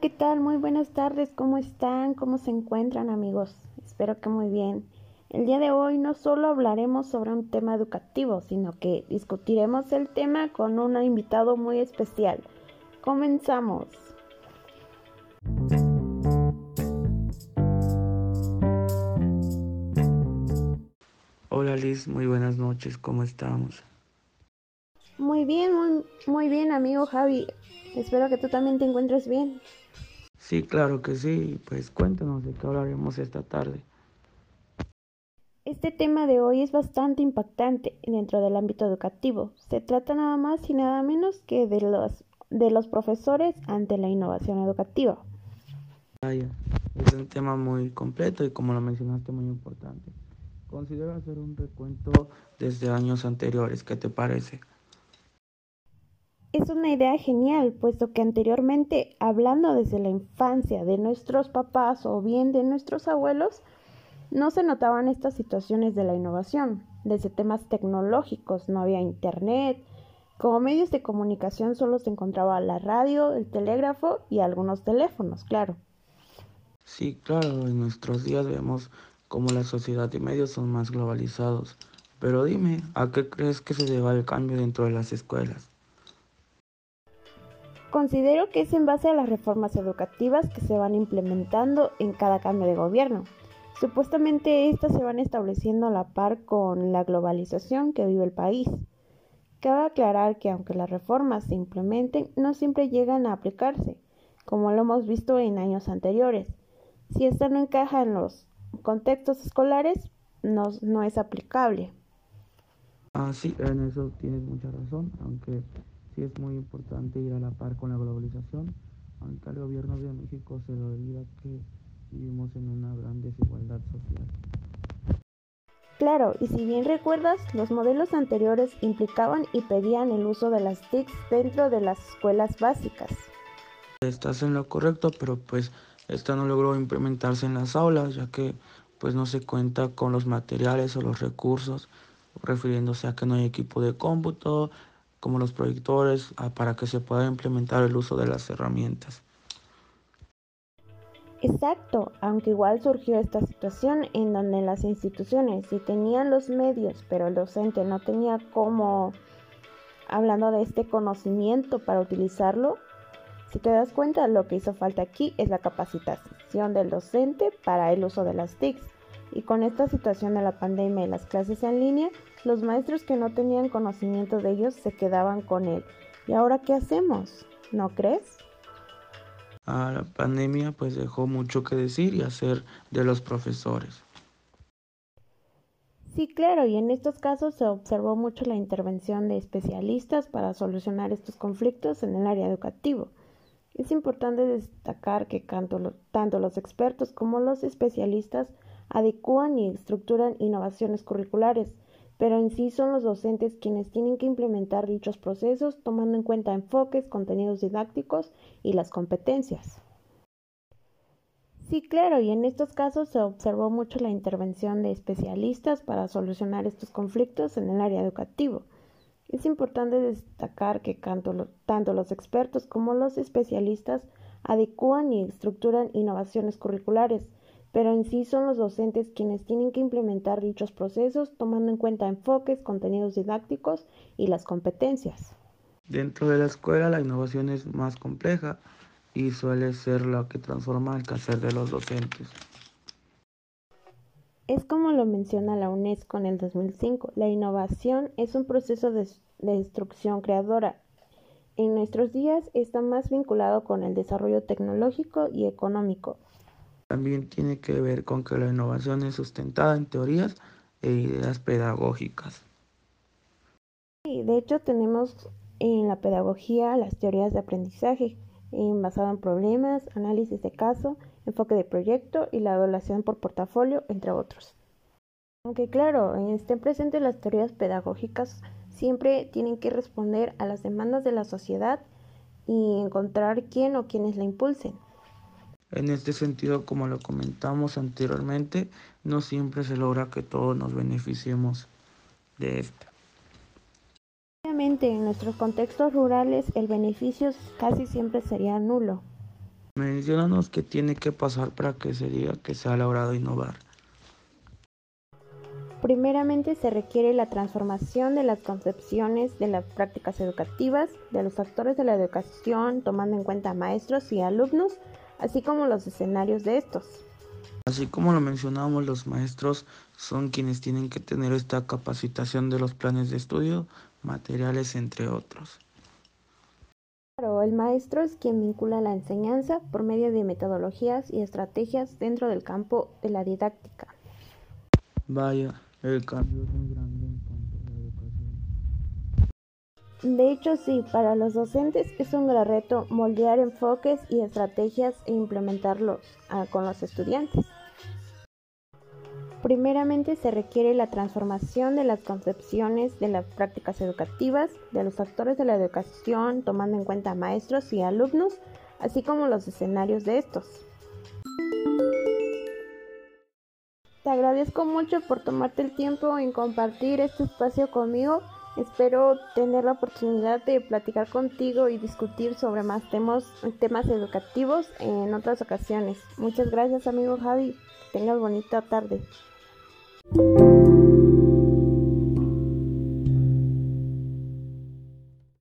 ¿qué tal? Muy buenas tardes, ¿cómo están? ¿Cómo se encuentran amigos? Espero que muy bien. El día de hoy no solo hablaremos sobre un tema educativo, sino que discutiremos el tema con un invitado muy especial. Comenzamos. Hola Liz, muy buenas noches, ¿cómo estamos? Muy bien, muy, muy bien amigo Javi. Espero que tú también te encuentres bien. Sí, claro que sí. Pues cuéntanos de qué hablaremos esta tarde. Este tema de hoy es bastante impactante dentro del ámbito educativo. Se trata nada más y nada menos que de los, de los profesores ante la innovación educativa. Es un tema muy completo y como lo mencionaste muy importante. Considero hacer un recuento desde años anteriores. ¿Qué te parece? Es una idea genial, puesto que anteriormente, hablando desde la infancia de nuestros papás o bien de nuestros abuelos, no se notaban estas situaciones de la innovación, desde temas tecnológicos, no había internet, como medios de comunicación solo se encontraba la radio, el telégrafo y algunos teléfonos, claro. Sí, claro, en nuestros días vemos cómo la sociedad y medios son más globalizados. Pero dime, ¿a qué crees que se deba el cambio dentro de las escuelas? Considero que es en base a las reformas educativas que se van implementando en cada cambio de gobierno. Supuestamente estas se van estableciendo a la par con la globalización que vive el país. Cabe aclarar que aunque las reformas se implementen, no siempre llegan a aplicarse, como lo hemos visto en años anteriores. Si esta no encaja en los contextos escolares, no, es aplicable. Ah, sí, en eso tienes mucha razón, aunque es muy importante ir a la par con la globalización, aunque al gobierno de México se le olvida que vivimos en una gran desigualdad social. Claro, y si bien recuerdas, los modelos anteriores implicaban y pedían el uso de las TICs dentro de las escuelas básicas. Estás en lo correcto, pero pues esta no logró implementarse en las aulas, ya que pues no se cuenta con los materiales o los recursos, refiriéndose a que no hay equipo de cómputo, como los proyectores ah, para que se pueda implementar el uso de las herramientas. Exacto, aunque igual surgió esta situación en donde las instituciones sí tenían los medios, pero el docente no tenía cómo, hablando de este conocimiento para utilizarlo, si te das cuenta, lo que hizo falta aquí es la capacitación del docente para el uso de las TICs. Y con esta situación de la pandemia y las clases en línea, los maestros que no tenían conocimiento de ellos se quedaban con él. ¿Y ahora qué hacemos? ¿No crees? Ah, la pandemia pues dejó mucho que decir y hacer de los profesores. Sí, claro, y en estos casos se observó mucho la intervención de especialistas para solucionar estos conflictos en el área educativo. Es importante destacar que tanto, tanto los expertos como los especialistas adecúan y estructuran innovaciones curriculares, pero en sí son los docentes quienes tienen que implementar dichos procesos tomando en cuenta enfoques, contenidos didácticos y las competencias. Sí, claro, y en estos casos se observó mucho la intervención de especialistas para solucionar estos conflictos en el área educativo. Es importante destacar que tanto, tanto los expertos como los especialistas adecúan y estructuran innovaciones curriculares, pero en sí son los docentes quienes tienen que implementar dichos procesos tomando en cuenta enfoques, contenidos didácticos y las competencias. Dentro de la escuela la innovación es más compleja y suele ser la que transforma el quehacer de los docentes. Es como lo menciona la UNESCO en el 2005, la innovación es un proceso de, de destrucción creadora. En nuestros días está más vinculado con el desarrollo tecnológico y económico, también tiene que ver con que la innovación es sustentada en teorías e ideas pedagógicas. Sí, de hecho tenemos en la pedagogía las teorías de aprendizaje basado en problemas, análisis de caso, enfoque de proyecto y la evaluación por portafolio, entre otros. Aunque claro, estén presentes las teorías pedagógicas, siempre tienen que responder a las demandas de la sociedad y encontrar quién o quienes la impulsen. En este sentido, como lo comentamos anteriormente, no siempre se logra que todos nos beneficiemos de esto. Obviamente, en nuestros contextos rurales el beneficio casi siempre sería nulo. Menciónanos qué tiene que pasar para que se diga que se ha logrado innovar. Primeramente se requiere la transformación de las concepciones de las prácticas educativas, de los actores de la educación, tomando en cuenta maestros y alumnos, así como los escenarios de estos. Así como lo mencionamos, los maestros son quienes tienen que tener esta capacitación de los planes de estudio, materiales, entre otros. Claro, el maestro es quien vincula la enseñanza por medio de metodologías y estrategias dentro del campo de la didáctica. Vaya, el cambio es muy grande De hecho, sí, para los docentes es un gran reto moldear enfoques y estrategias e implementarlos ah, con los estudiantes. Primeramente se requiere la transformación de las concepciones de las prácticas educativas, de los actores de la educación, tomando en cuenta maestros y alumnos, así como los escenarios de estos. Te agradezco mucho por tomarte el tiempo en compartir este espacio conmigo. Espero tener la oportunidad de platicar contigo y discutir sobre más temas, temas educativos en otras ocasiones. Muchas gracias, amigo Javi. Tengas bonita tarde.